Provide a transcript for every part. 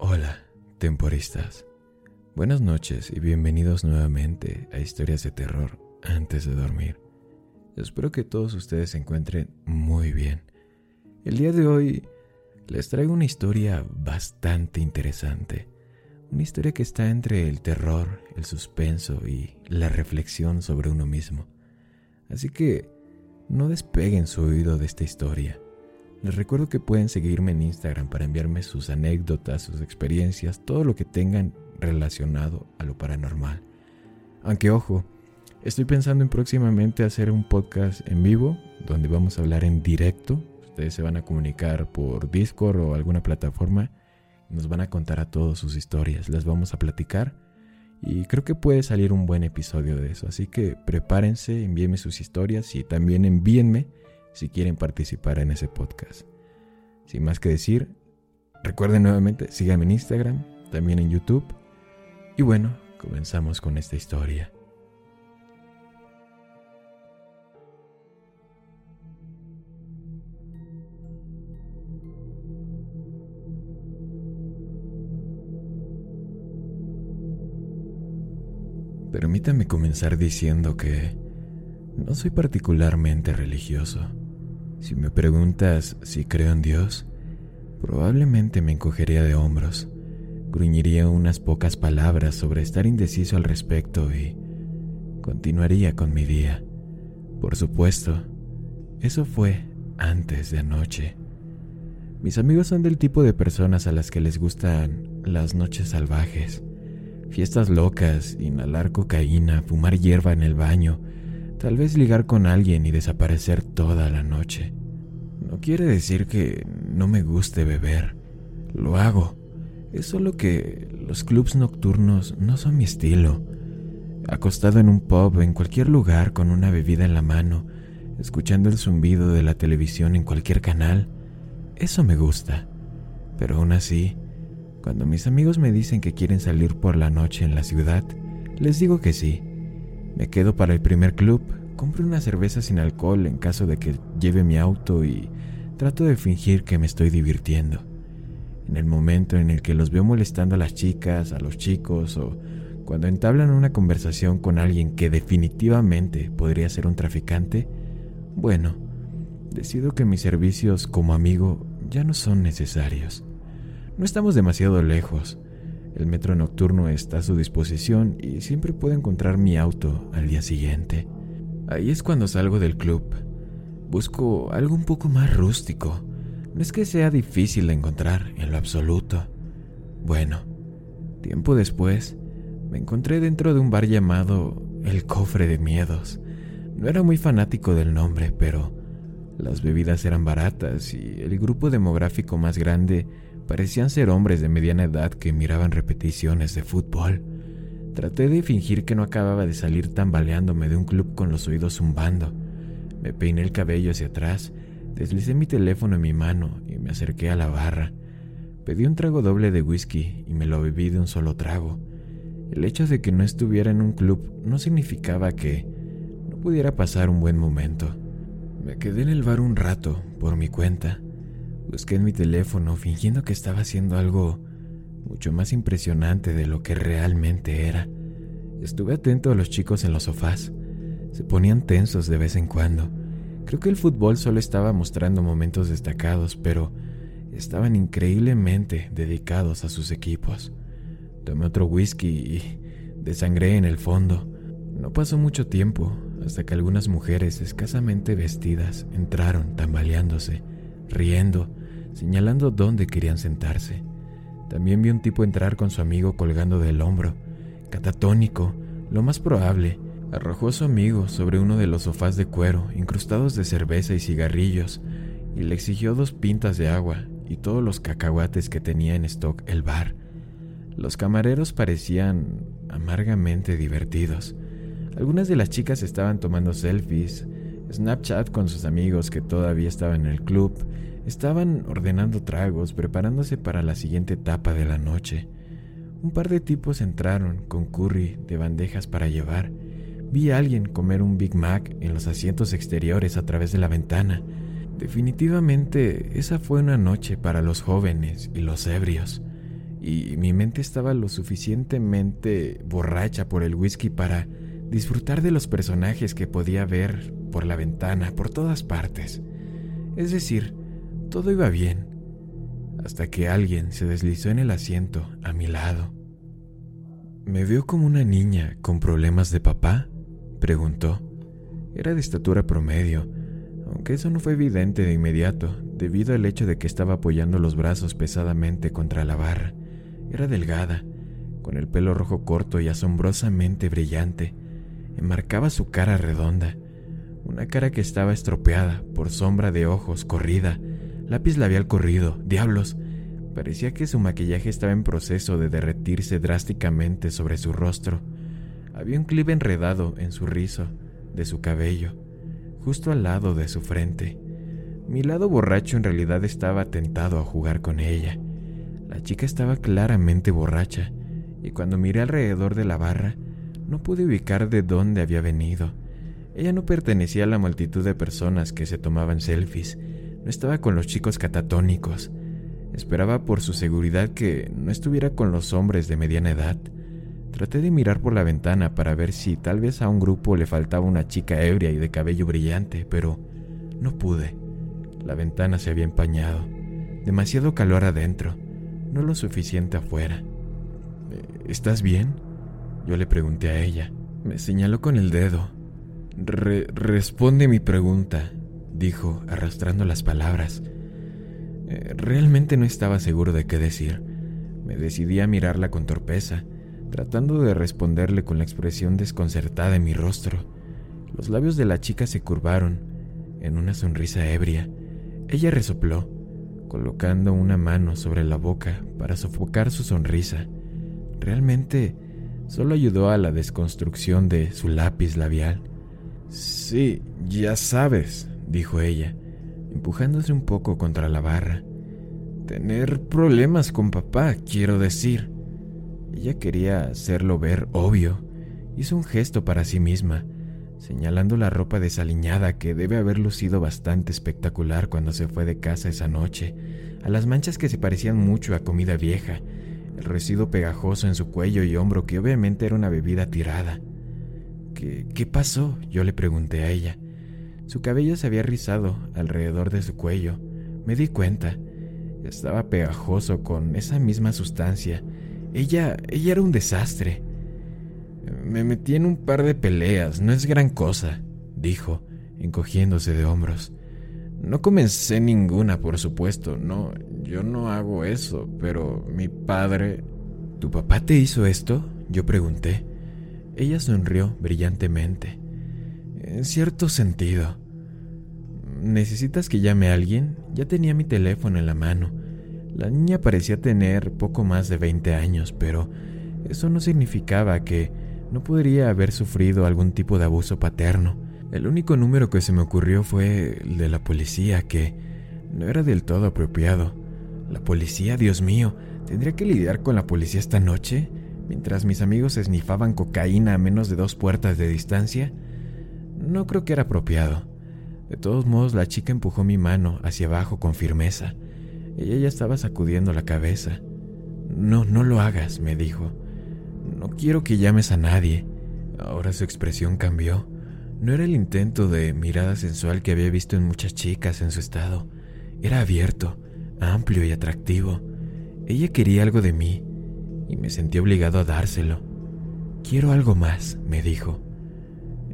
Hola, temporistas. Buenas noches y bienvenidos nuevamente a Historias de Terror antes de dormir. Espero que todos ustedes se encuentren muy bien. El día de hoy les traigo una historia bastante interesante. Una historia que está entre el terror, el suspenso y la reflexión sobre uno mismo. Así que no despeguen su oído de esta historia. Les recuerdo que pueden seguirme en Instagram para enviarme sus anécdotas, sus experiencias, todo lo que tengan relacionado a lo paranormal. Aunque ojo, estoy pensando en próximamente hacer un podcast en vivo donde vamos a hablar en directo. Ustedes se van a comunicar por Discord o alguna plataforma nos van a contar a todos sus historias. Las vamos a platicar y creo que puede salir un buen episodio de eso. Así que prepárense, envíenme sus historias y también envíenme si quieren participar en ese podcast. Sin más que decir, recuerden nuevamente, síganme en Instagram, también en YouTube. Y bueno, comenzamos con esta historia. Permítame comenzar diciendo que no soy particularmente religioso. Si me preguntas si creo en Dios, probablemente me encogería de hombros, gruñiría unas pocas palabras sobre estar indeciso al respecto y continuaría con mi día. Por supuesto, eso fue antes de anoche. Mis amigos son del tipo de personas a las que les gustan las noches salvajes, fiestas locas, inhalar cocaína, fumar hierba en el baño, Tal vez ligar con alguien y desaparecer toda la noche. No quiere decir que no me guste beber. Lo hago. Es solo que los clubs nocturnos no son mi estilo. Acostado en un pub, en cualquier lugar, con una bebida en la mano, escuchando el zumbido de la televisión en cualquier canal, eso me gusta. Pero aún así, cuando mis amigos me dicen que quieren salir por la noche en la ciudad, les digo que sí. Me quedo para el primer club, compro una cerveza sin alcohol en caso de que lleve mi auto y trato de fingir que me estoy divirtiendo. En el momento en el que los veo molestando a las chicas, a los chicos o cuando entablan una conversación con alguien que definitivamente podría ser un traficante, bueno, decido que mis servicios como amigo ya no son necesarios. No estamos demasiado lejos, el metro nocturno está a su disposición y siempre puedo encontrar mi auto al día siguiente. Ahí es cuando salgo del club. Busco algo un poco más rústico. No es que sea difícil de encontrar en lo absoluto. Bueno, tiempo después, me encontré dentro de un bar llamado El Cofre de Miedos. No era muy fanático del nombre, pero las bebidas eran baratas y el grupo demográfico más grande Parecían ser hombres de mediana edad que miraban repeticiones de fútbol. Traté de fingir que no acababa de salir tambaleándome de un club con los oídos zumbando. Me peiné el cabello hacia atrás, deslicé mi teléfono en mi mano y me acerqué a la barra. Pedí un trago doble de whisky y me lo bebí de un solo trago. El hecho de que no estuviera en un club no significaba que no pudiera pasar un buen momento. Me quedé en el bar un rato, por mi cuenta, Busqué en mi teléfono fingiendo que estaba haciendo algo mucho más impresionante de lo que realmente era. Estuve atento a los chicos en los sofás. Se ponían tensos de vez en cuando. Creo que el fútbol solo estaba mostrando momentos destacados, pero estaban increíblemente dedicados a sus equipos. Tomé otro whisky y desangré en el fondo. No pasó mucho tiempo hasta que algunas mujeres escasamente vestidas entraron tambaleándose, riendo señalando dónde querían sentarse. También vi un tipo entrar con su amigo colgando del hombro. Catatónico, lo más probable, arrojó a su amigo sobre uno de los sofás de cuero incrustados de cerveza y cigarrillos y le exigió dos pintas de agua y todos los cacahuates que tenía en stock el bar. Los camareros parecían amargamente divertidos. Algunas de las chicas estaban tomando selfies, Snapchat con sus amigos que todavía estaban en el club, estaban ordenando tragos, preparándose para la siguiente etapa de la noche. Un par de tipos entraron con curry de bandejas para llevar. Vi a alguien comer un Big Mac en los asientos exteriores a través de la ventana. Definitivamente esa fue una noche para los jóvenes y los ebrios, y mi mente estaba lo suficientemente borracha por el whisky para disfrutar de los personajes que podía ver por la ventana, por todas partes. Es decir, todo iba bien, hasta que alguien se deslizó en el asiento a mi lado. ¿Me veo como una niña con problemas de papá? preguntó. Era de estatura promedio, aunque eso no fue evidente de inmediato, debido al hecho de que estaba apoyando los brazos pesadamente contra la barra. Era delgada, con el pelo rojo corto y asombrosamente brillante, enmarcaba su cara redonda, una cara que estaba estropeada por sombra de ojos corrida, lápiz labial corrido, diablos. Parecía que su maquillaje estaba en proceso de derretirse drásticamente sobre su rostro. Había un clip enredado en su rizo, de su cabello, justo al lado de su frente. Mi lado borracho en realidad estaba tentado a jugar con ella. La chica estaba claramente borracha, y cuando miré alrededor de la barra, no pude ubicar de dónde había venido. Ella no pertenecía a la multitud de personas que se tomaban selfies, no estaba con los chicos catatónicos. Esperaba por su seguridad que no estuviera con los hombres de mediana edad. Traté de mirar por la ventana para ver si tal vez a un grupo le faltaba una chica ebria y de cabello brillante, pero no pude. La ventana se había empañado. Demasiado calor adentro, no lo suficiente afuera. ¿Estás bien? Yo le pregunté a ella. Me señaló con el dedo. responde mi pregunta, dijo, arrastrando las palabras. Eh, realmente no estaba seguro de qué decir. Me decidí a mirarla con torpeza, tratando de responderle con la expresión desconcertada en mi rostro. Los labios de la chica se curvaron en una sonrisa ebria. Ella resopló, colocando una mano sobre la boca para sofocar su sonrisa. Realmente solo ayudó a la desconstrucción de su lápiz labial. Sí, ya sabes, dijo ella, empujándose un poco contra la barra. Tener problemas con papá, quiero decir. Ella quería hacerlo ver obvio. Hizo un gesto para sí misma, señalando la ropa desaliñada que debe haber lucido bastante espectacular cuando se fue de casa esa noche, a las manchas que se parecían mucho a comida vieja el residuo pegajoso en su cuello y hombro que obviamente era una bebida tirada. ¿Qué, ¿Qué pasó? Yo le pregunté a ella. Su cabello se había rizado alrededor de su cuello. Me di cuenta. Estaba pegajoso con esa misma sustancia. Ella, ella era un desastre. Me metí en un par de peleas, no es gran cosa, dijo, encogiéndose de hombros. No comencé ninguna, por supuesto, no, yo no hago eso, pero mi padre... ¿Tu papá te hizo esto? Yo pregunté. Ella sonrió brillantemente. En cierto sentido. ¿Necesitas que llame a alguien? Ya tenía mi teléfono en la mano. La niña parecía tener poco más de 20 años, pero eso no significaba que no podría haber sufrido algún tipo de abuso paterno. El único número que se me ocurrió fue el de la policía, que no era del todo apropiado. La policía, Dios mío, ¿tendría que lidiar con la policía esta noche? Mientras mis amigos esnifaban cocaína a menos de dos puertas de distancia. No creo que era apropiado. De todos modos, la chica empujó mi mano hacia abajo con firmeza. Ella ya estaba sacudiendo la cabeza. No, no lo hagas, me dijo. No quiero que llames a nadie. Ahora su expresión cambió. No era el intento de mirada sensual que había visto en muchas chicas en su estado. Era abierto, amplio y atractivo. Ella quería algo de mí y me sentí obligado a dárselo. Quiero algo más, me dijo.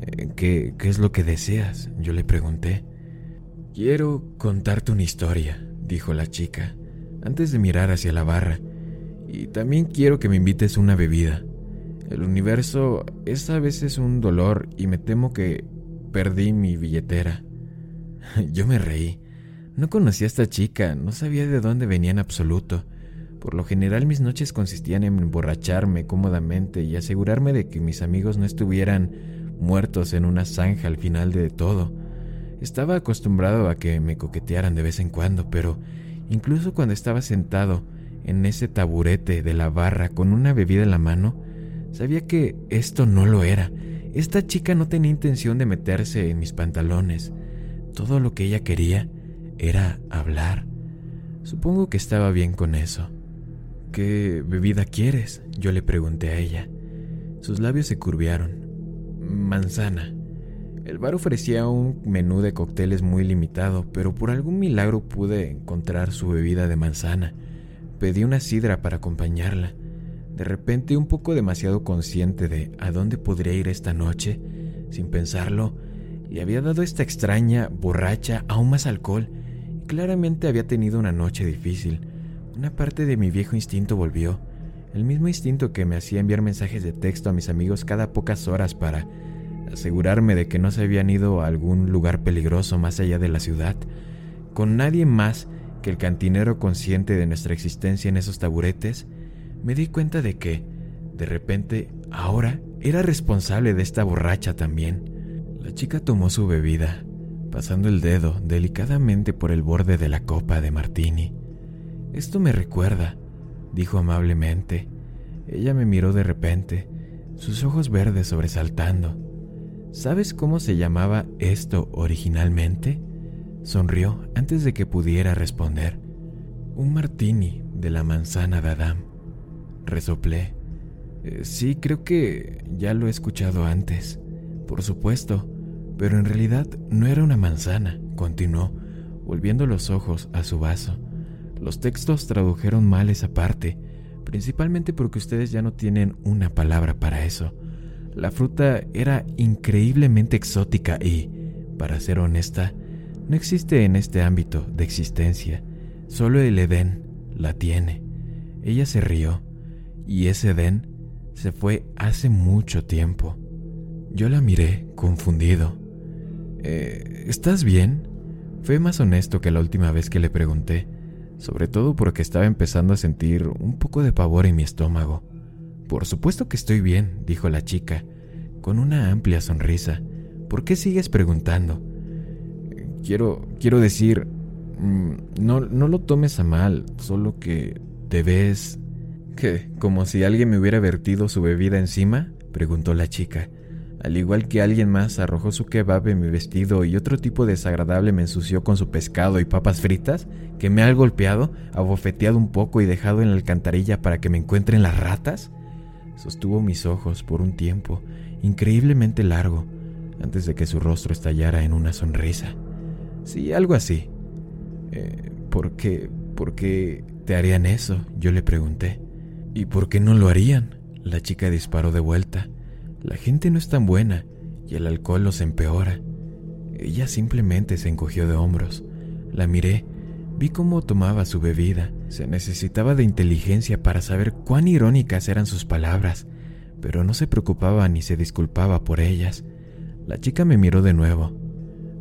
Eh, ¿Qué, ¿Qué es lo que deseas? Yo le pregunté. Quiero contarte una historia, dijo la chica, antes de mirar hacia la barra. Y también quiero que me invites una bebida. El universo es a veces un dolor y me temo que perdí mi billetera. Yo me reí. No conocía a esta chica, no sabía de dónde venía en absoluto. Por lo general mis noches consistían en emborracharme cómodamente y asegurarme de que mis amigos no estuvieran muertos en una zanja al final de todo. Estaba acostumbrado a que me coquetearan de vez en cuando, pero incluso cuando estaba sentado en ese taburete de la barra con una bebida en la mano, sabía que esto no lo era. Esta chica no tenía intención de meterse en mis pantalones. Todo lo que ella quería era hablar. Supongo que estaba bien con eso. ¿Qué bebida quieres? Yo le pregunté a ella. Sus labios se curviaron. Manzana. El bar ofrecía un menú de cócteles muy limitado, pero por algún milagro pude encontrar su bebida de manzana. Pedí una sidra para acompañarla. De repente, un poco demasiado consciente de a dónde podría ir esta noche, sin pensarlo, le había dado esta extraña, borracha, aún más alcohol Claramente había tenido una noche difícil. Una parte de mi viejo instinto volvió, el mismo instinto que me hacía enviar mensajes de texto a mis amigos cada pocas horas para asegurarme de que no se habían ido a algún lugar peligroso más allá de la ciudad, con nadie más que el cantinero consciente de nuestra existencia en esos taburetes, me di cuenta de que, de repente, ahora era responsable de esta borracha también. La chica tomó su bebida, pasando el dedo delicadamente por el borde de la copa de Martini. Esto me recuerda, dijo amablemente. Ella me miró de repente, sus ojos verdes sobresaltando. ¿Sabes cómo se llamaba esto originalmente? Sonrió antes de que pudiera responder. Un martini de la manzana de Adam. Resoplé. Eh, sí, creo que ya lo he escuchado antes. Por supuesto, pero en realidad no era una manzana, continuó, volviendo los ojos a su vaso. Los textos tradujeron mal esa parte, principalmente porque ustedes ya no tienen una palabra para eso. La fruta era increíblemente exótica y, para ser honesta, no existe en este ámbito de existencia. Solo el Edén la tiene. Ella se rió, y ese Edén se fue hace mucho tiempo. Yo la miré, confundido. Eh, ¿Estás bien? Fue más honesto que la última vez que le pregunté, sobre todo porque estaba empezando a sentir un poco de pavor en mi estómago. Por supuesto que estoy bien, dijo la chica, con una amplia sonrisa. ¿Por qué sigues preguntando? Quiero, quiero decir, mm, no, no lo tomes a mal, solo que te ves... ¿Qué? ¿Como si alguien me hubiera vertido su bebida encima? preguntó la chica. Al igual que alguien más arrojó su kebab en mi vestido y otro tipo desagradable me ensució con su pescado y papas fritas, que me ha golpeado, abofeteado un poco y dejado en la alcantarilla para que me encuentren las ratas, sostuvo mis ojos por un tiempo increíblemente largo antes de que su rostro estallara en una sonrisa. Sí, algo así. Eh, ¿Por qué? ¿Por qué te harían eso? Yo le pregunté. ¿Y por qué no lo harían? La chica disparó de vuelta. La gente no es tan buena y el alcohol los empeora. Ella simplemente se encogió de hombros. La miré, vi cómo tomaba su bebida. Se necesitaba de inteligencia para saber cuán irónicas eran sus palabras, pero no se preocupaba ni se disculpaba por ellas. La chica me miró de nuevo.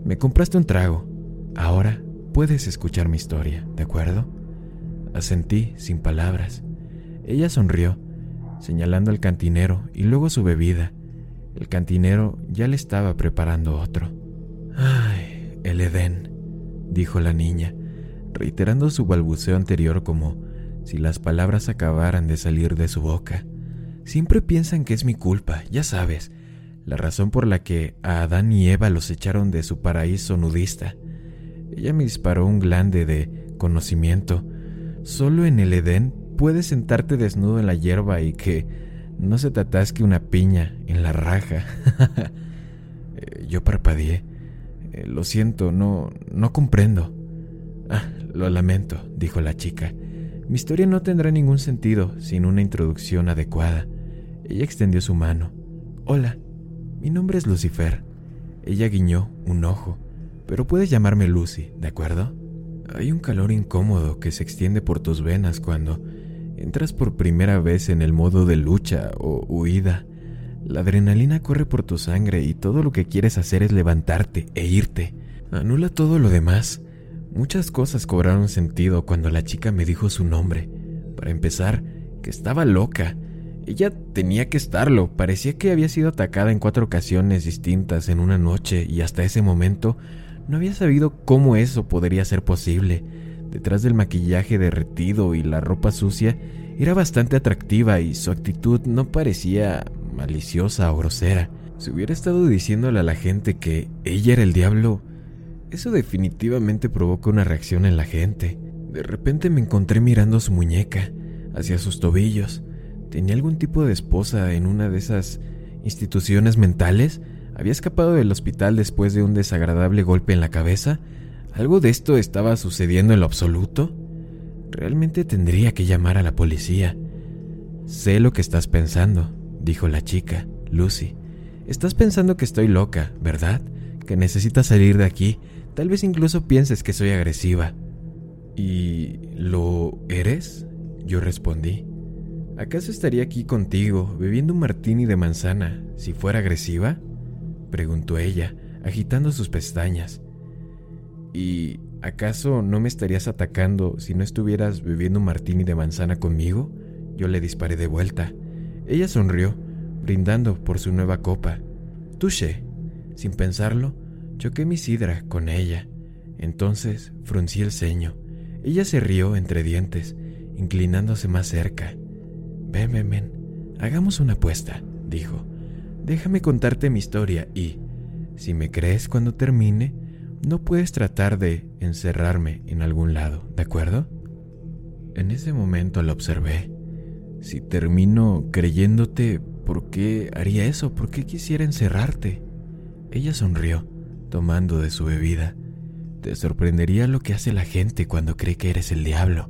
Me compraste un trago. Ahora puedes escuchar mi historia, ¿de acuerdo? Asentí sin palabras. Ella sonrió señalando al cantinero y luego su bebida. El cantinero ya le estaba preparando otro. Ay, el Edén, dijo la niña, reiterando su balbuceo anterior como si las palabras acabaran de salir de su boca. Siempre piensan que es mi culpa, ya sabes, la razón por la que a Adán y Eva los echaron de su paraíso nudista. Ella me disparó un glande de conocimiento. Solo en el Edén puedes sentarte desnudo en la hierba y que no se te atasque una piña en la raja. Eh, yo parpadeé. Eh, lo siento, no, no comprendo. Ah, lo lamento, dijo la chica. Mi historia no tendrá ningún sentido sin una introducción adecuada. Ella extendió su mano. Hola, mi nombre es Lucifer. Ella guiñó un ojo, pero puedes llamarme Lucy, ¿de acuerdo? Hay un calor incómodo que se extiende por tus venas cuando Entras por primera vez en el modo de lucha o huida. La adrenalina corre por tu sangre y todo lo que quieres hacer es levantarte e irte. Anula todo lo demás. Muchas cosas cobraron sentido cuando la chica me dijo su nombre. Para empezar, que estaba loca. Ella tenía que estarlo. Parecía que había sido atacada en cuatro ocasiones distintas en una noche y hasta ese momento no había sabido cómo eso podría ser posible. Detrás del maquillaje derretido y la ropa sucia, era bastante atractiva y su actitud no parecía maliciosa o grosera. Si hubiera estado diciéndole a la gente que ella era el diablo, eso definitivamente provoca una reacción en la gente. De repente me encontré mirando su muñeca, hacia sus tobillos. ¿Tenía algún tipo de esposa en una de esas instituciones mentales? ¿Había escapado del hospital después de un desagradable golpe en la cabeza? ¿Algo de esto estaba sucediendo en lo absoluto? Realmente tendría que llamar a la policía. Sé lo que estás pensando, dijo la chica, Lucy. Estás pensando que estoy loca, ¿verdad? Que necesitas salir de aquí Tal vez incluso pienses que soy agresiva. ¿Y lo eres? Yo respondí. ¿Acaso estaría aquí contigo, bebiendo un martini de manzana, si fuera agresiva? preguntó ella, agitando sus pestañas. ¿Y acaso no me estarías atacando si no estuvieras bebiendo un martini de manzana conmigo? Yo le disparé de vuelta. Ella sonrió, brindando por su nueva copa. Touché. Sin pensarlo, Choqué mi sidra con ella. Entonces fruncí el ceño. Ella se rió entre dientes, inclinándose más cerca. Ven, ven, ven. Hagamos una apuesta, dijo. Déjame contarte mi historia y, si me crees cuando termine, no puedes tratar de encerrarme en algún lado, ¿de acuerdo? En ese momento la observé. Si termino creyéndote, ¿por qué haría eso? ¿Por qué quisiera encerrarte? Ella sonrió tomando de su bebida. Te sorprendería lo que hace la gente cuando cree que eres el diablo.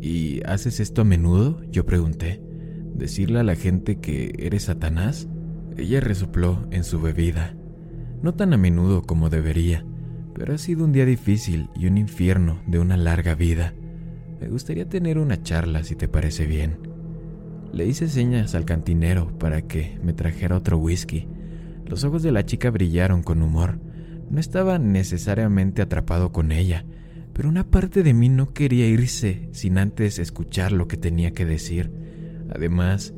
¿Y haces esto a menudo? Yo pregunté. ¿Decirle a la gente que eres Satanás? Ella resopló en su bebida. No tan a menudo como debería, pero ha sido un día difícil y un infierno de una larga vida. Me gustaría tener una charla si te parece bien. Le hice señas al cantinero para que me trajera otro whisky los ojos de la chica brillaron con humor. No estaba necesariamente atrapado con ella, pero una parte de mí no quería irse sin antes escuchar lo que tenía que decir. Además,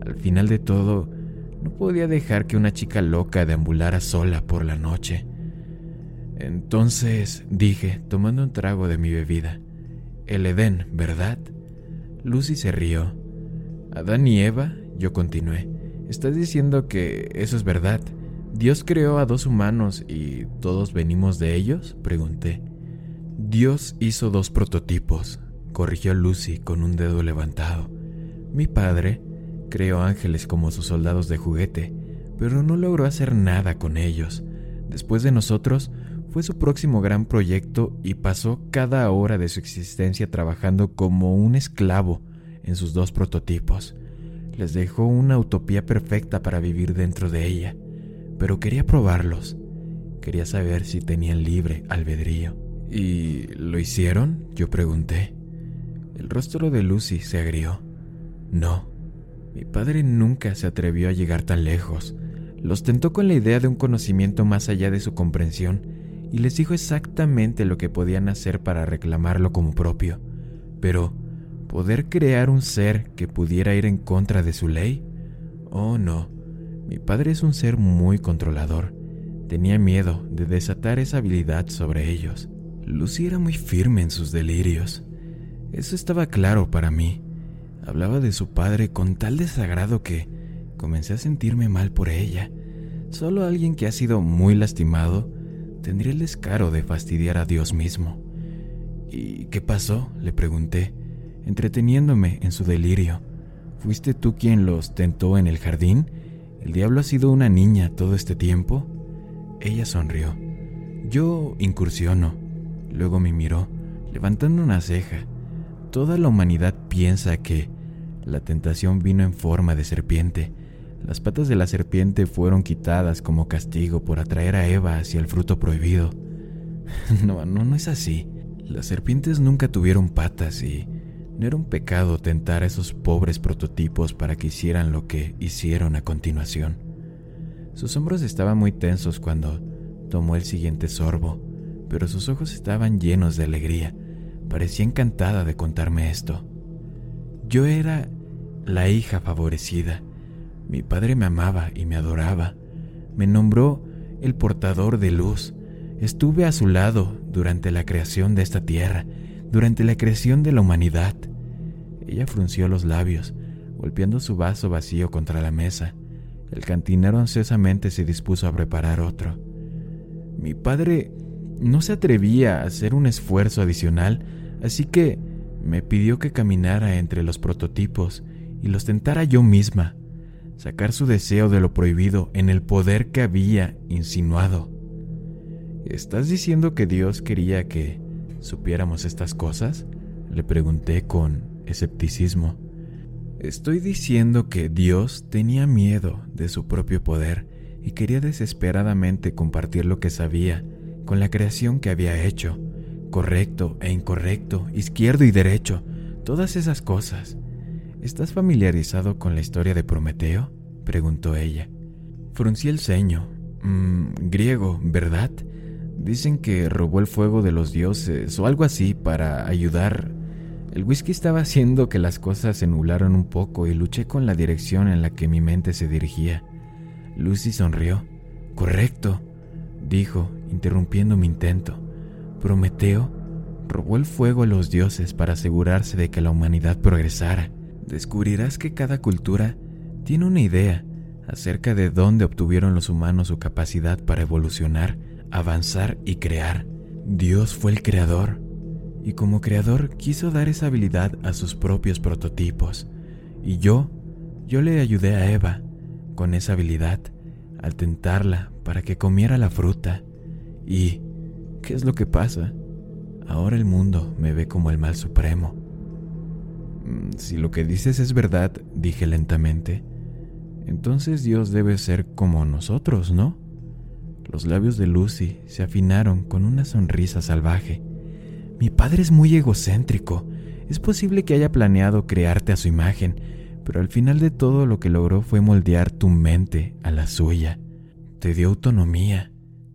al final de todo, no podía dejar que una chica loca deambulara sola por la noche. Entonces dije, tomando un trago de mi bebida, el Edén, ¿verdad? Lucy se rió. Adán y Eva, yo continué. Estás diciendo que eso es verdad. ¿Dios creó a dos humanos y todos venimos de ellos? Pregunté. Dios hizo dos prototipos, corrigió Lucy con un dedo levantado. Mi padre creó ángeles como sus soldados de juguete, pero no logró hacer nada con ellos. Después de nosotros, fue su próximo gran proyecto y pasó cada hora de su existencia trabajando como un esclavo en sus dos prototipos les dejó una utopía perfecta para vivir dentro de ella, pero quería probarlos. Quería saber si tenían libre albedrío. ¿Y lo hicieron? Yo pregunté. El rostro de Lucy se agrió. No, mi padre nunca se atrevió a llegar tan lejos. Los tentó con la idea de un conocimiento más allá de su comprensión y les dijo exactamente lo que podían hacer para reclamarlo como propio. Pero ¿Poder crear un ser que pudiera ir en contra de su ley? Oh, no. Mi padre es un ser muy controlador. Tenía miedo de desatar esa habilidad sobre ellos. Lucy era muy firme en sus delirios. Eso estaba claro para mí. Hablaba de su padre con tal desagrado que comencé a sentirme mal por ella. Solo alguien que ha sido muy lastimado tendría el descaro de fastidiar a Dios mismo. ¿Y qué pasó? le pregunté entreteniéndome en su delirio. ¿Fuiste tú quien los tentó en el jardín? ¿El diablo ha sido una niña todo este tiempo? Ella sonrió. Yo incursiono. Luego me miró, levantando una ceja. Toda la humanidad piensa que la tentación vino en forma de serpiente. Las patas de la serpiente fueron quitadas como castigo por atraer a Eva hacia el fruto prohibido. No, no, no es así. Las serpientes nunca tuvieron patas y no era un pecado tentar a esos pobres prototipos para que hicieran lo que hicieron a continuación. Sus hombros estaban muy tensos cuando tomó el siguiente sorbo, pero sus ojos estaban llenos de alegría. Parecía encantada de contarme esto. Yo era la hija favorecida. Mi padre me amaba y me adoraba. Me nombró el portador de luz. Estuve a su lado durante la creación de esta tierra, durante la creación de la humanidad. Ella frunció los labios, golpeando su vaso vacío contra la mesa. El cantinero ansiosamente se dispuso a preparar otro. Mi padre no se atrevía a hacer un esfuerzo adicional, así que me pidió que caminara entre los prototipos y los tentara yo misma, sacar su deseo de lo prohibido en el poder que había insinuado. ¿Estás diciendo que Dios quería que supiéramos estas cosas? Le pregunté con escepticismo. Estoy diciendo que Dios tenía miedo de su propio poder y quería desesperadamente compartir lo que sabía con la creación que había hecho, correcto e incorrecto, izquierdo y derecho, todas esas cosas. ¿Estás familiarizado con la historia de Prometeo? preguntó ella. Fruncí el ceño. Mm, griego, ¿verdad? Dicen que robó el fuego de los dioses o algo así para ayudar. El whisky estaba haciendo que las cosas se nublaron un poco y luché con la dirección en la que mi mente se dirigía. Lucy sonrió. Correcto, dijo, interrumpiendo mi intento. Prometeo robó el fuego a los dioses para asegurarse de que la humanidad progresara. Descubrirás que cada cultura tiene una idea acerca de dónde obtuvieron los humanos su capacidad para evolucionar, avanzar y crear. Dios fue el creador, y como creador quiso dar esa habilidad a sus propios prototipos. Y yo, yo le ayudé a Eva con esa habilidad al tentarla para que comiera la fruta. ¿Y qué es lo que pasa? Ahora el mundo me ve como el mal supremo. Mm, si lo que dices es verdad, dije lentamente, entonces Dios debe ser como nosotros, ¿no? Los labios de Lucy se afinaron con una sonrisa salvaje. Mi padre es muy egocéntrico. Es posible que haya planeado crearte a su imagen, pero al final de todo lo que logró fue moldear tu mente a la suya. Te dio autonomía,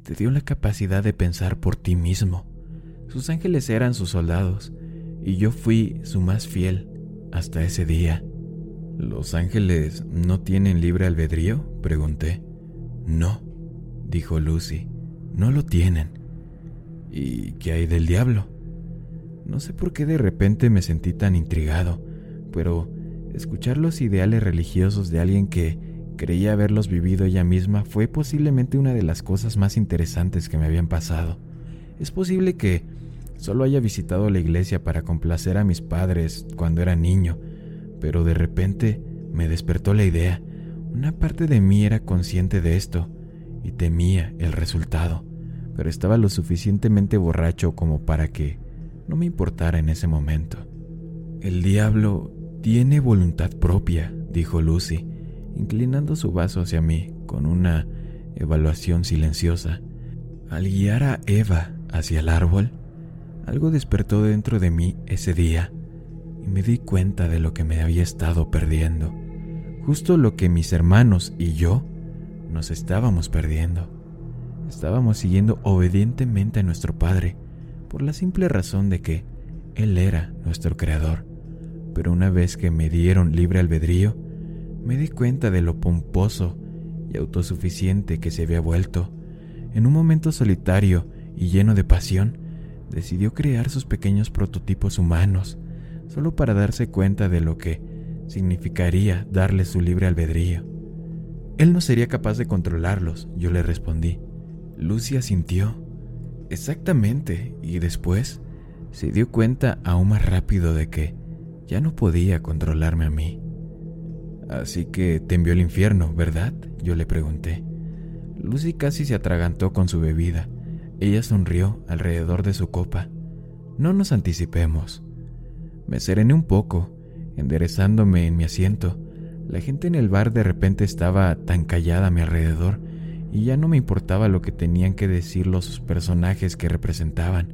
te dio la capacidad de pensar por ti mismo. Sus ángeles eran sus soldados, y yo fui su más fiel hasta ese día. ¿Los ángeles no tienen libre albedrío? pregunté. No, dijo Lucy, no lo tienen. ¿Y qué hay del diablo? No sé por qué de repente me sentí tan intrigado, pero escuchar los ideales religiosos de alguien que creía haberlos vivido ella misma fue posiblemente una de las cosas más interesantes que me habían pasado. Es posible que solo haya visitado la iglesia para complacer a mis padres cuando era niño, pero de repente me despertó la idea. Una parte de mí era consciente de esto y temía el resultado, pero estaba lo suficientemente borracho como para que no me importara en ese momento. El diablo tiene voluntad propia, dijo Lucy, inclinando su vaso hacia mí con una evaluación silenciosa. Al guiar a Eva hacia el árbol, algo despertó dentro de mí ese día y me di cuenta de lo que me había estado perdiendo, justo lo que mis hermanos y yo nos estábamos perdiendo. Estábamos siguiendo obedientemente a nuestro Padre por la simple razón de que Él era nuestro Creador. Pero una vez que me dieron libre albedrío, me di cuenta de lo pomposo y autosuficiente que se había vuelto. En un momento solitario y lleno de pasión, decidió crear sus pequeños prototipos humanos, solo para darse cuenta de lo que significaría darle su libre albedrío. Él no sería capaz de controlarlos, yo le respondí. Lucia sintió. Exactamente, y después se dio cuenta aún más rápido de que ya no podía controlarme a mí. Así que te envió el infierno, ¿verdad? Yo le pregunté. Lucy casi se atragantó con su bebida. Ella sonrió alrededor de su copa. No nos anticipemos. Me serené un poco, enderezándome en mi asiento. La gente en el bar de repente estaba tan callada a mi alrededor y ya no me importaba lo que tenían que decir los personajes que representaban.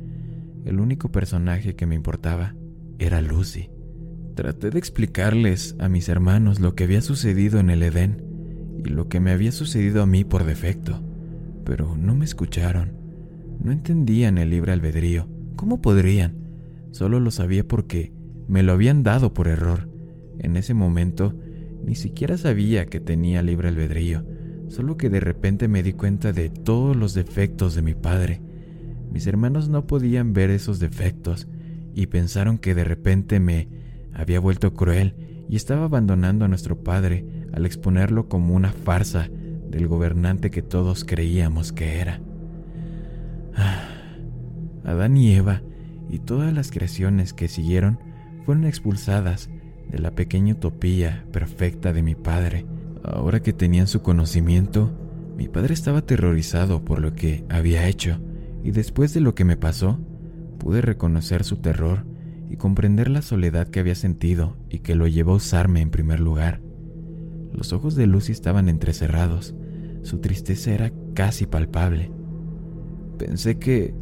El único personaje que me importaba era Lucy. Traté de explicarles a mis hermanos lo que había sucedido en el Edén y lo que me había sucedido a mí por defecto, pero no me escucharon. No entendían el libre albedrío. ¿Cómo podrían? Solo lo sabía porque me lo habían dado por error. En ese momento ni siquiera sabía que tenía libre albedrío, solo que de repente me di cuenta de todos los defectos de mi padre. Mis hermanos no podían ver esos defectos y pensaron que de repente me había vuelto cruel y estaba abandonando a nuestro padre al exponerlo como una farsa del gobernante que todos creíamos que era. Ah, Adán y Eva y todas las creaciones que siguieron fueron expulsadas de la pequeña utopía perfecta de mi padre. Ahora que tenían su conocimiento, mi padre estaba aterrorizado por lo que había hecho, y después de lo que me pasó, pude reconocer su terror y comprender la soledad que había sentido y que lo llevó a usarme en primer lugar. Los ojos de Lucy estaban entrecerrados, su tristeza era casi palpable. Pensé que...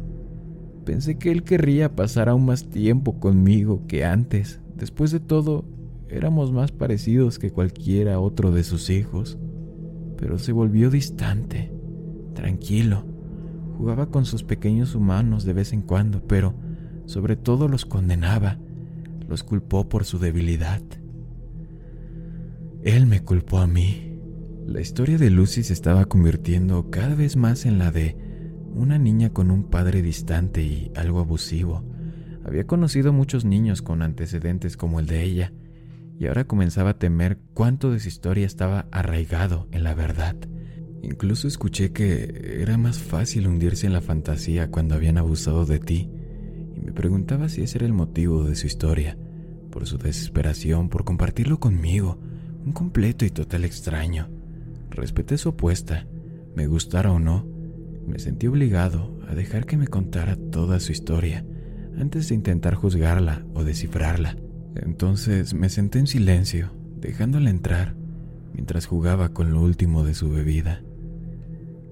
Pensé que él querría pasar aún más tiempo conmigo que antes. Después de todo, éramos más parecidos que cualquiera otro de sus hijos. Pero se volvió distante, tranquilo. Jugaba con sus pequeños humanos de vez en cuando, pero sobre todo los condenaba, los culpó por su debilidad. Él me culpó a mí. La historia de Lucy se estaba convirtiendo cada vez más en la de una niña con un padre distante y algo abusivo. Había conocido muchos niños con antecedentes como el de ella, y ahora comenzaba a temer cuánto de su historia estaba arraigado en la verdad. Incluso escuché que era más fácil hundirse en la fantasía cuando habían abusado de ti, me preguntaba si ese era el motivo de su historia, por su desesperación, por compartirlo conmigo, un completo y total extraño. Respeté su apuesta, me gustara o no, me sentí obligado a dejar que me contara toda su historia antes de intentar juzgarla o descifrarla. Entonces me senté en silencio, dejándola entrar, mientras jugaba con lo último de su bebida.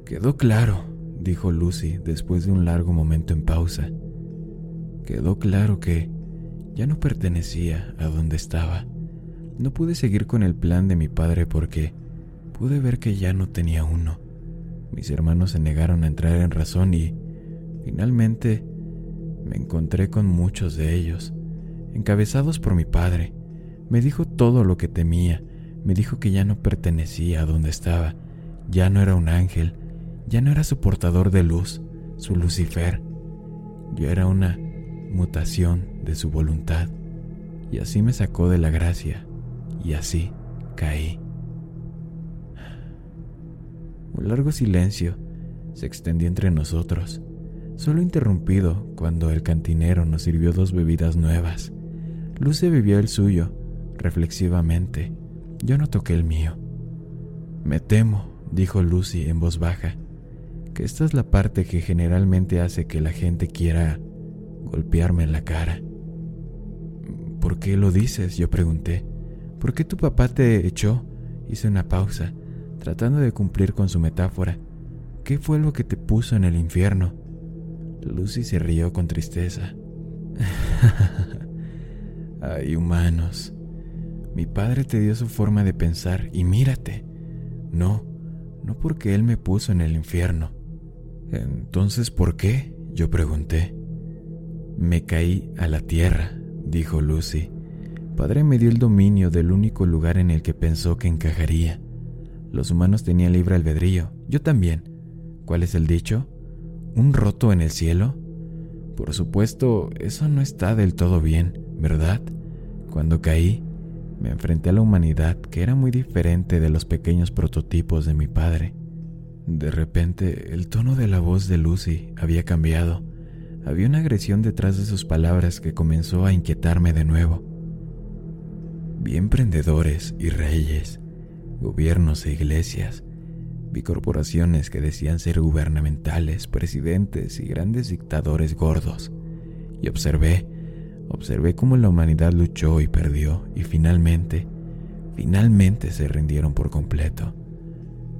Quedó claro, dijo Lucy después de un largo momento en pausa. Quedó claro que ya no pertenecía a donde estaba. No pude seguir con el plan de mi padre porque pude ver que ya no tenía uno. Mis hermanos se negaron a entrar en razón y, finalmente, me encontré con muchos de ellos, encabezados por mi padre. Me dijo todo lo que temía, me dijo que ya no pertenecía a donde estaba, ya no era un ángel, ya no era su portador de luz, su Lucifer. Yo era una mutación de su voluntad, y así me sacó de la gracia, y así caí. Un largo silencio se extendió entre nosotros, solo interrumpido cuando el cantinero nos sirvió dos bebidas nuevas. Luce bebió el suyo, reflexivamente. Yo no toqué el mío. Me temo, dijo Lucy en voz baja, que esta es la parte que generalmente hace que la gente quiera golpearme en la cara. ¿Por qué lo dices? Yo pregunté. ¿Por qué tu papá te echó? Hice una pausa tratando de cumplir con su metáfora. ¿Qué fue lo que te puso en el infierno? Lucy se rió con tristeza. Ay, humanos. Mi padre te dio su forma de pensar y mírate. No, no porque él me puso en el infierno. Entonces, ¿por qué? Yo pregunté. Me caí a la tierra, dijo Lucy. Padre me dio el dominio del único lugar en el que pensó que encajaría. Los humanos tenían libre albedrío, yo también. ¿Cuál es el dicho? ¿Un roto en el cielo? Por supuesto, eso no está del todo bien, ¿verdad? Cuando caí, me enfrenté a la humanidad que era muy diferente de los pequeños prototipos de mi padre. De repente, el tono de la voz de Lucy había cambiado. Había una agresión detrás de sus palabras que comenzó a inquietarme de nuevo. Vi emprendedores y reyes, gobiernos e iglesias. Vi corporaciones que decían ser gubernamentales, presidentes y grandes dictadores gordos. Y observé, observé cómo la humanidad luchó y perdió y finalmente, finalmente se rindieron por completo.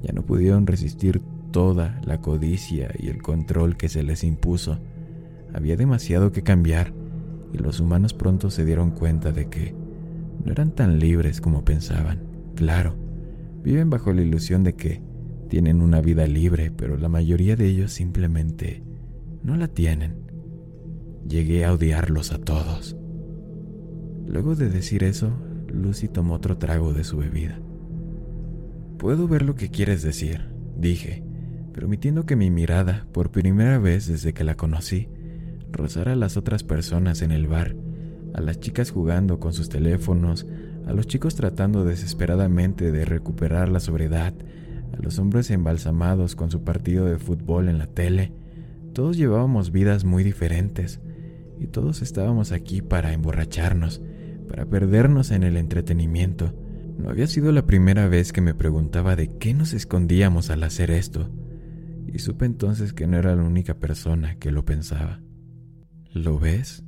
Ya no pudieron resistir toda la codicia y el control que se les impuso. Había demasiado que cambiar y los humanos pronto se dieron cuenta de que no eran tan libres como pensaban. Claro, Viven bajo la ilusión de que tienen una vida libre, pero la mayoría de ellos simplemente No la tienen. Llegué a odiarlos a todos. Luego de decir eso, Lucy tomó otro trago de su bebida. Puedo ver lo que quieres decir, dije, permitiendo que mi mirada, por primera vez desde que la conocí, rozara a las otras personas en el bar, a las chicas jugando con sus teléfonos, a los chicos tratando desesperadamente de recuperar la sobriedad, a los hombres embalsamados con su partido de fútbol en la tele. Todos llevábamos vidas muy diferentes y todos estábamos aquí para emborracharnos, para perdernos en el entretenimiento. No había sido la primera vez que me preguntaba de qué nos escondíamos al hacer esto, y supe entonces que no era la única persona que lo pensaba. ¿Lo ves?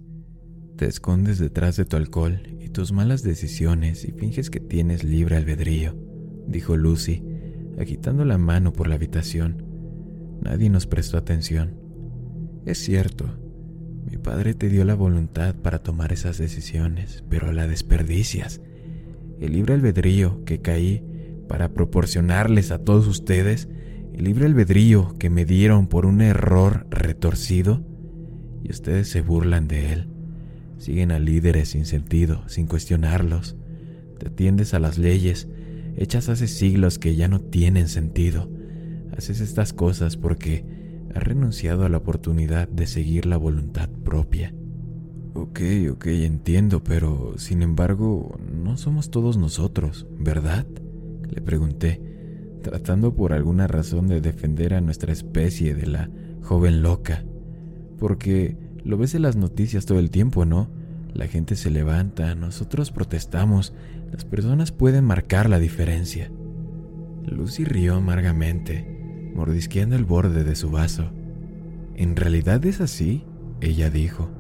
Te escondes detrás de tu alcohol y tus malas decisiones y finges que tienes libre albedrío, dijo Lucy, agitando la mano por la habitación. Nadie nos prestó atención. Es cierto, mi padre te dio la voluntad para tomar esas decisiones, pero la desperdicias. El libre albedrío que caí para proporcionarles a todos ustedes, el libre albedrío que me dieron por un error retorcido, y ustedes se burlan de él. Siguen a líderes sin sentido, sin cuestionarlos. Te atiendes a las leyes hechas hace siglos que ya no tienen sentido. Haces estas cosas porque has renunciado a la oportunidad de seguir la voluntad propia. Ok, ok, entiendo, pero sin embargo, no somos todos nosotros, ¿verdad? Le pregunté, tratando por alguna razón de defender a nuestra especie de la joven loca. Porque lo ves en las noticias todo el tiempo, ¿no? La gente se levanta, nosotros protestamos, las personas pueden marcar la diferencia. Lucy rió amargamente, mordisqueando el borde de su vaso. ¿En realidad es así? Ella dijo.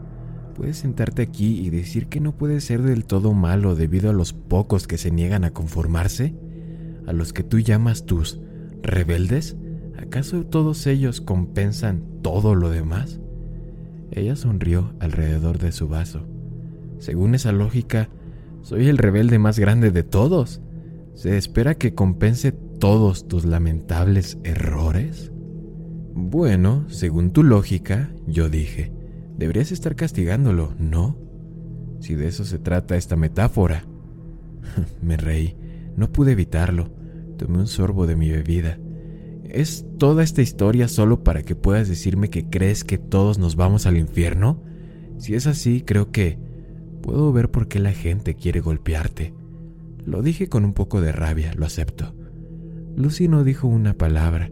Puedes sentarte aquí y decir que no puede ser del todo malo debido a los pocos que se niegan a conformarse, a los que tú llamas tus rebeldes. ¿Acaso todos ellos compensan todo lo demás? Ella sonrió alrededor de su vaso. Según esa lógica, soy el rebelde más grande de todos. ¿Se espera que compense todos tus lamentables errores? Bueno, según tu lógica, yo dije, deberías estar castigándolo, ¿no? Si de eso se trata esta metáfora. Me reí, no pude evitarlo. Tomé un sorbo de mi bebida. ¿Es toda esta historia solo para que puedas decirme que crees que todos nos vamos al infierno? Si es así, creo que puedo ver por qué la gente quiere golpearte. Lo dije con un poco de rabia, lo acepto. Lucy no dijo una palabra,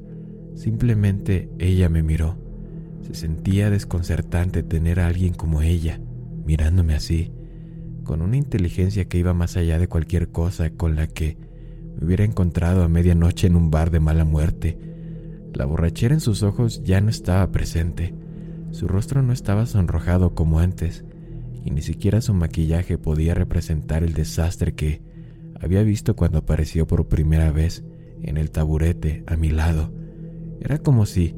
simplemente ella me miró. Se sentía desconcertante tener a alguien como ella, mirándome así, con una inteligencia que iba más allá de cualquier cosa con la que me hubiera encontrado a medianoche en un bar de mala muerte. La borrachera en sus ojos ya no estaba presente. Su rostro no estaba sonrojado como antes, y ni siquiera su maquillaje podía representar el desastre que había visto cuando apareció por primera vez en el taburete a mi lado. Era como si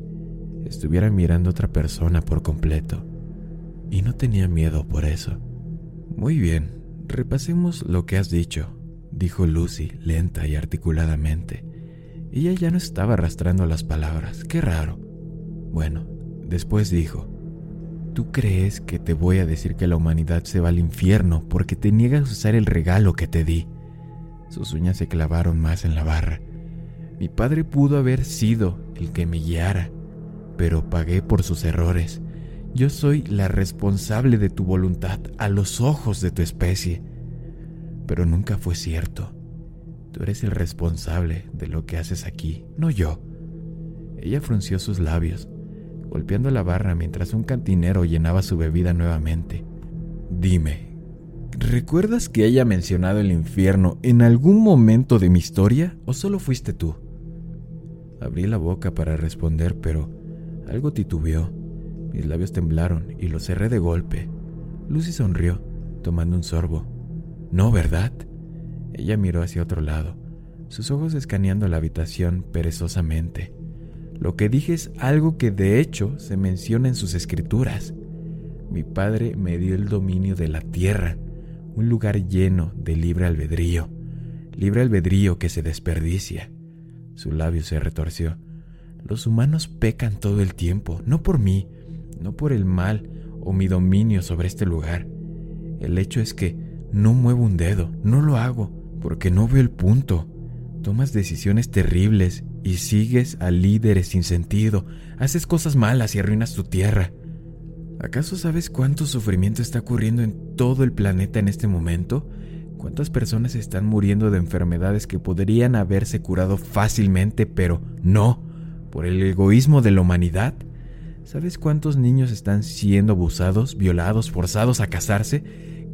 estuviera mirando a otra persona por completo. Y no tenía miedo por eso. Muy bien, repasemos lo que has dicho, dijo Lucy lenta y articuladamente. Ella ya no estaba arrastrando las palabras. Qué raro. Bueno, después dijo, ¿Tú crees que te voy a decir que la humanidad se va al infierno porque te niegas a usar el regalo que te di? Sus uñas se clavaron más en la barra. Mi padre pudo haber sido el que me guiara, pero pagué por sus errores. Yo soy la responsable de tu voluntad a los ojos de tu especie. Pero nunca fue cierto. Tú eres el responsable de lo que haces aquí, no yo. Ella frunció sus labios, golpeando la barra mientras un cantinero llenaba su bebida nuevamente. Dime, ¿recuerdas que haya mencionado el infierno en algún momento de mi historia o solo fuiste tú? Abrí la boca para responder, pero algo titubeó. Mis labios temblaron y lo cerré de golpe. Lucy sonrió, tomando un sorbo. No, ¿verdad? Ella miró hacia otro lado, sus ojos escaneando la habitación perezosamente. Lo que dije es algo que de hecho se menciona en sus escrituras. Mi padre me dio el dominio de la tierra, un lugar lleno de libre albedrío, libre albedrío que se desperdicia. Su labio se retorció. Los humanos pecan todo el tiempo, no por mí, no por el mal o mi dominio sobre este lugar. El hecho es que no muevo un dedo, no lo hago, porque no veo el punto. Tomas decisiones terribles y sigues a líderes sin sentido, haces cosas malas y arruinas tu tierra. ¿Acaso sabes cuánto sufrimiento está ocurriendo en todo el planeta en este momento? ¿Cuántas personas están muriendo de enfermedades que podrían haberse curado fácilmente, pero no, por el egoísmo de la humanidad? ¿Sabes cuántos niños están siendo abusados, violados, forzados a casarse?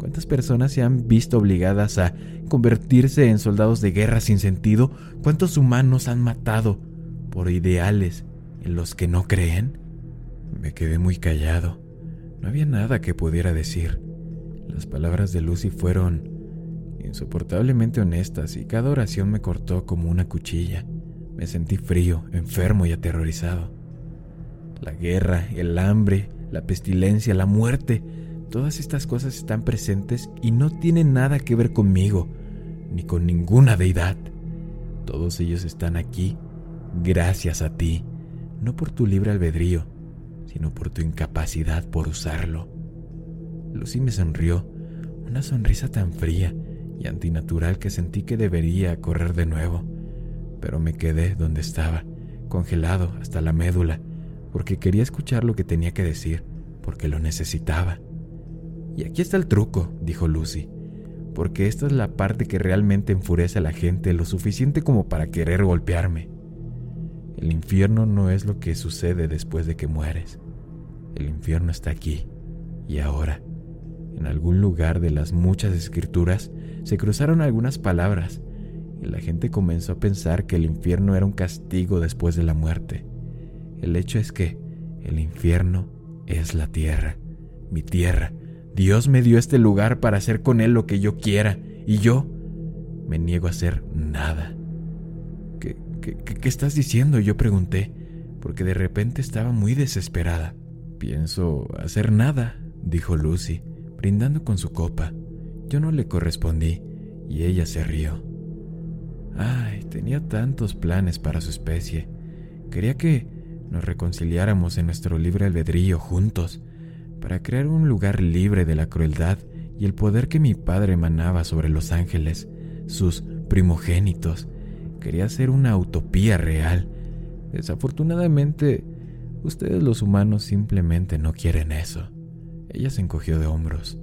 ¿Cuántas personas se han visto obligadas a convertirse en soldados de guerra sin sentido? ¿Cuántos humanos han matado por ideales en los que no creen? Me quedé muy callado. No había nada que pudiera decir. Las palabras de Lucy fueron insoportablemente honestas y cada oración me cortó como una cuchilla. Me sentí frío, enfermo y aterrorizado. La guerra, el hambre, la pestilencia, la muerte, todas estas cosas están presentes y no tienen nada que ver conmigo, ni con ninguna deidad. Todos ellos están aquí gracias a ti, no por tu libre albedrío, sino por tu incapacidad por usarlo. Lucy me sonrió, una sonrisa tan fría y antinatural que sentí que debería correr de nuevo, pero me quedé donde estaba, congelado hasta la médula, porque quería escuchar lo que tenía que decir, porque lo necesitaba. Y aquí está el truco, dijo Lucy, porque esta es la parte que realmente enfurece a la gente lo suficiente como para querer golpearme. El infierno no es lo que sucede después de que mueres. El infierno está aquí y ahora. En algún lugar de las muchas escrituras se cruzaron algunas palabras y la gente comenzó a pensar que el infierno era un castigo después de la muerte. El hecho es que el infierno es la tierra, mi tierra. Dios me dio este lugar para hacer con él lo que yo quiera y yo me niego a hacer nada. ¿Qué, qué, qué estás diciendo? Yo pregunté, porque de repente estaba muy desesperada. Pienso hacer nada, dijo Lucy, brindando con su copa. Yo no le correspondí y ella se rió. Ay, tenía tantos planes para su especie. Quería que nos reconciliáramos en nuestro libre albedrío juntos, para crear un lugar libre de la crueldad y el poder que mi padre emanaba sobre los ángeles, sus primogénitos. Quería hacer una utopía real. Desafortunadamente, ustedes los humanos simplemente no quieren eso. Ella se encogió de hombros.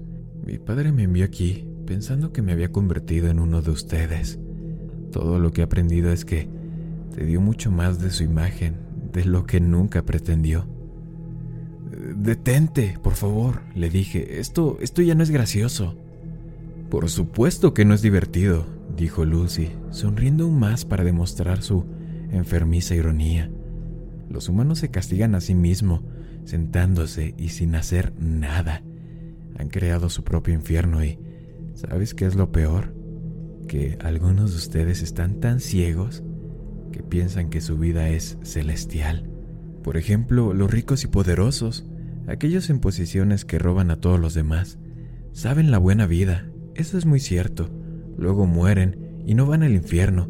Mi padre me envió aquí pensando que me había convertido en uno de ustedes. Todo lo que he aprendido es que te dio mucho más de su imagen de lo que nunca pretendió. Detente, por favor, le dije. Esto, esto ya no es gracioso. Por supuesto que no es divertido, dijo Lucy, sonriendo aún más para demostrar su enfermiza ironía. Los humanos se castigan a sí mismos, sentándose y sin hacer nada. Han creado su propio infierno y ¿sabes qué es lo peor? Que algunos de ustedes están tan ciegos que piensan que su vida es celestial. Por ejemplo, los ricos y poderosos, aquellos en posiciones que roban a todos los demás, saben la buena vida, eso es muy cierto. Luego mueren y no van al infierno,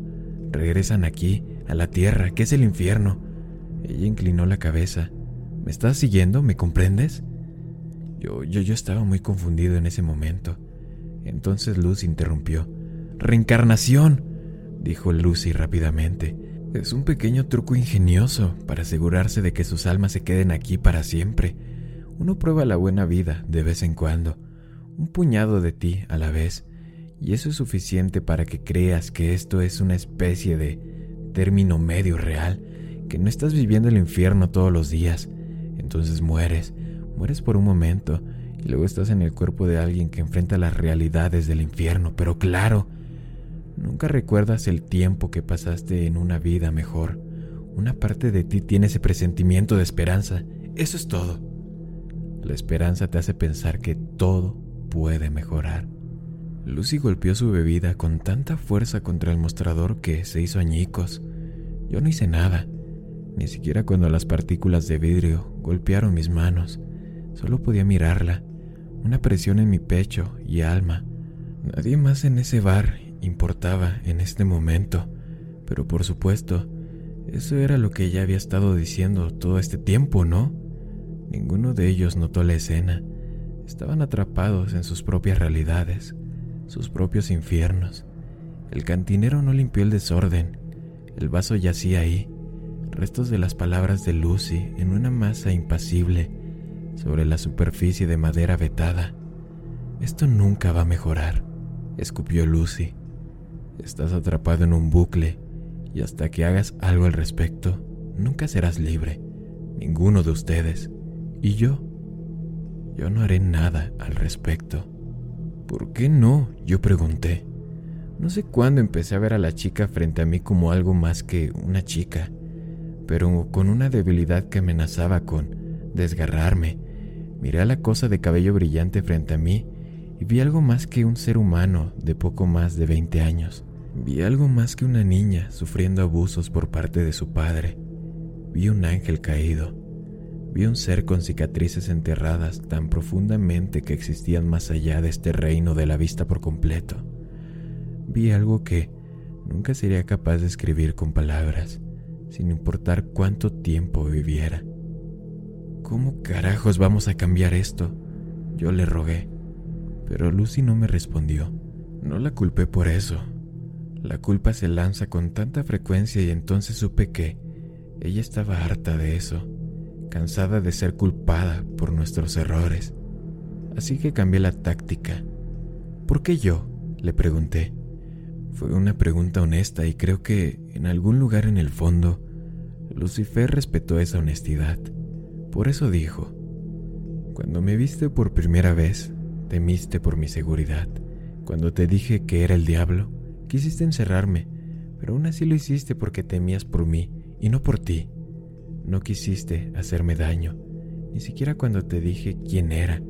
regresan aquí, a la tierra, que es el infierno. Ella inclinó la cabeza. ¿Me estás siguiendo? ¿Me comprendes? Yo, yo, yo estaba muy confundido en ese momento. Entonces Luz interrumpió. ¡Reencarnación! dijo Lucy rápidamente. Es un pequeño truco ingenioso para asegurarse de que sus almas se queden aquí para siempre. Uno prueba la buena vida de vez en cuando, un puñado de ti a la vez, y eso es suficiente para que creas que esto es una especie de término medio real, que no estás viviendo el infierno todos los días. Entonces mueres, mueres por un momento, y luego estás en el cuerpo de alguien que enfrenta las realidades del infierno, pero claro, Nunca recuerdas el tiempo que pasaste en una vida mejor. Una parte de ti tiene ese presentimiento de esperanza. Eso es todo. La esperanza te hace pensar que todo puede mejorar. Lucy golpeó su bebida con tanta fuerza contra el mostrador que se hizo añicos. Yo no hice nada, ni siquiera cuando las partículas de vidrio golpearon mis manos. Solo podía mirarla, una presión en mi pecho y alma. Nadie más en ese bar importaba en este momento, pero por supuesto, eso era lo que ella había estado diciendo todo este tiempo, ¿no? Ninguno de ellos notó la escena. Estaban atrapados en sus propias realidades, sus propios infiernos. El cantinero no limpió el desorden. El vaso yacía ahí, restos de las palabras de Lucy en una masa impasible sobre la superficie de madera vetada. Esto nunca va a mejorar, escupió Lucy. Estás atrapado en un bucle y hasta que hagas algo al respecto, nunca serás libre, ninguno de ustedes. ¿Y yo? Yo no haré nada al respecto. ¿Por qué no? Yo pregunté. No sé cuándo empecé a ver a la chica frente a mí como algo más que una chica, pero con una debilidad que amenazaba con desgarrarme. Miré a la cosa de cabello brillante frente a mí y vi algo más que un ser humano de poco más de 20 años. Vi algo más que una niña sufriendo abusos por parte de su padre. Vi un ángel caído. Vi un ser con cicatrices enterradas tan profundamente que existían más allá de este reino de la vista por completo. Vi algo que nunca sería capaz de escribir con palabras, sin importar cuánto tiempo viviera. ¿Cómo carajos vamos a cambiar esto? Yo le rogué, pero Lucy no me respondió. No la culpé por eso. La culpa se lanza con tanta frecuencia y entonces supe que ella estaba harta de eso, cansada de ser culpada por nuestros errores. Así que cambié la táctica. ¿Por qué yo? le pregunté. Fue una pregunta honesta y creo que en algún lugar en el fondo, Lucifer respetó esa honestidad. Por eso dijo, cuando me viste por primera vez, temiste por mi seguridad. Cuando te dije que era el diablo, quisiste encerrarme, pero aún así lo hiciste porque temías por mí y no por ti. No quisiste hacerme daño, ni siquiera cuando te dije quién era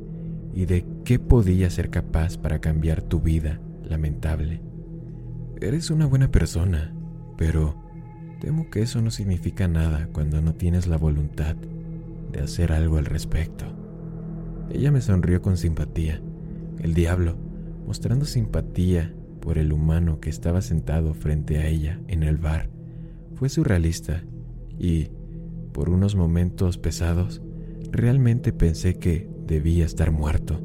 y de qué podía ser capaz para cambiar tu vida lamentable. Eres una buena persona, pero temo que eso no significa nada cuando no tienes la voluntad de hacer algo al respecto. Ella me sonrió con simpatía. El diablo, mostrando simpatía por el humano que estaba sentado frente a ella en el bar, fue surrealista y, por unos momentos pesados, realmente pensé que debía estar muerto.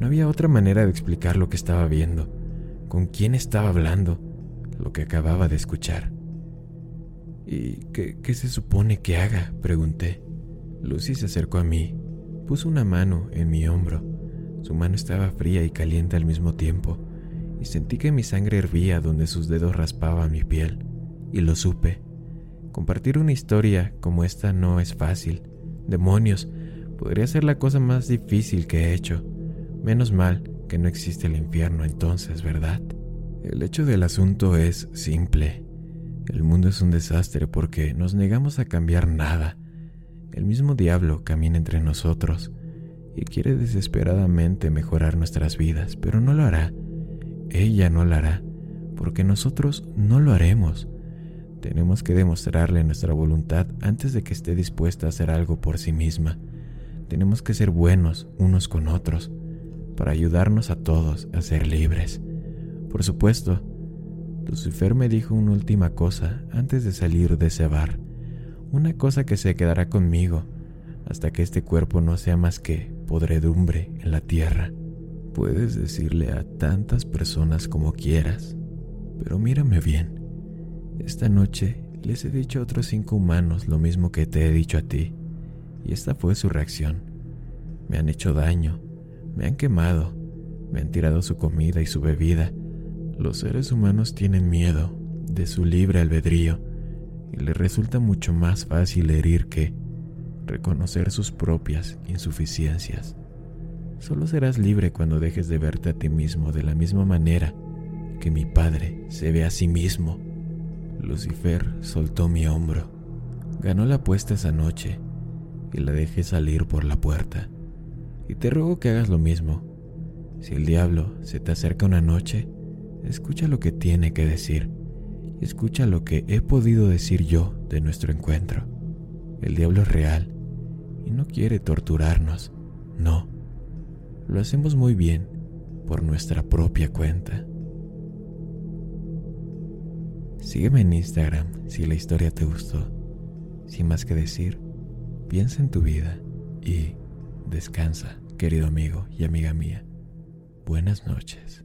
No había otra manera de explicar lo que estaba viendo con quién estaba hablando, lo que acababa de escuchar. ¿Y qué, qué, se supone que haga? pregunté. Lucy se acercó a mí, puso una mano en mi hombro. Su mano estaba fría y caliente al mismo tiempo, y sentí que mi sangre hervía donde sus dedos raspaban mi piel, y lo supe. Compartir una historia como esta no es fácil. Demonios, podría ser la cosa más difícil que he hecho. Menos mal que no existe el infierno entonces, ¿verdad? El hecho del asunto es simple. El mundo es un desastre porque nos negamos a cambiar nada. El mismo diablo camina entre nosotros y quiere desesperadamente mejorar nuestras vidas, pero no lo hará. Ella no lo hará, porque nosotros no lo haremos. Tenemos que demostrarle nuestra voluntad antes de que esté dispuesta a hacer algo por sí misma. Tenemos que ser buenos unos con otros para ayudarnos a todos a ser libres. Por supuesto, Lucifer me dijo una última cosa antes de salir de ese bar, una cosa que se quedará conmigo hasta que este cuerpo no sea más que podredumbre en la tierra. Puedes decirle a tantas personas como quieras, pero mírame bien. Esta noche les he dicho a otros cinco humanos lo mismo que te he dicho a ti, y esta fue su reacción. Me han hecho daño, me han quemado, me han tirado su comida y su bebida. Los seres humanos tienen miedo de su libre albedrío y les resulta mucho más fácil herir que reconocer sus propias insuficiencias. Solo serás libre cuando dejes de verte a ti mismo de la misma manera que mi padre se ve a sí mismo. Lucifer soltó mi hombro, ganó la apuesta esa noche y la dejé salir por la puerta y te ruego que hagas lo mismo. Si el diablo se te acerca una noche, escucha lo que tiene que decir escucha lo que he podido decir yo de nuestro encuentro. El diablo es real y no quiere torturarnos, no. Lo hacemos muy bien por nuestra propia cuenta. Sígueme en Instagram si la historia te gustó. Sin más que decir, piensa en tu vida y descansa, querido amigo y amiga mía. Buenas noches.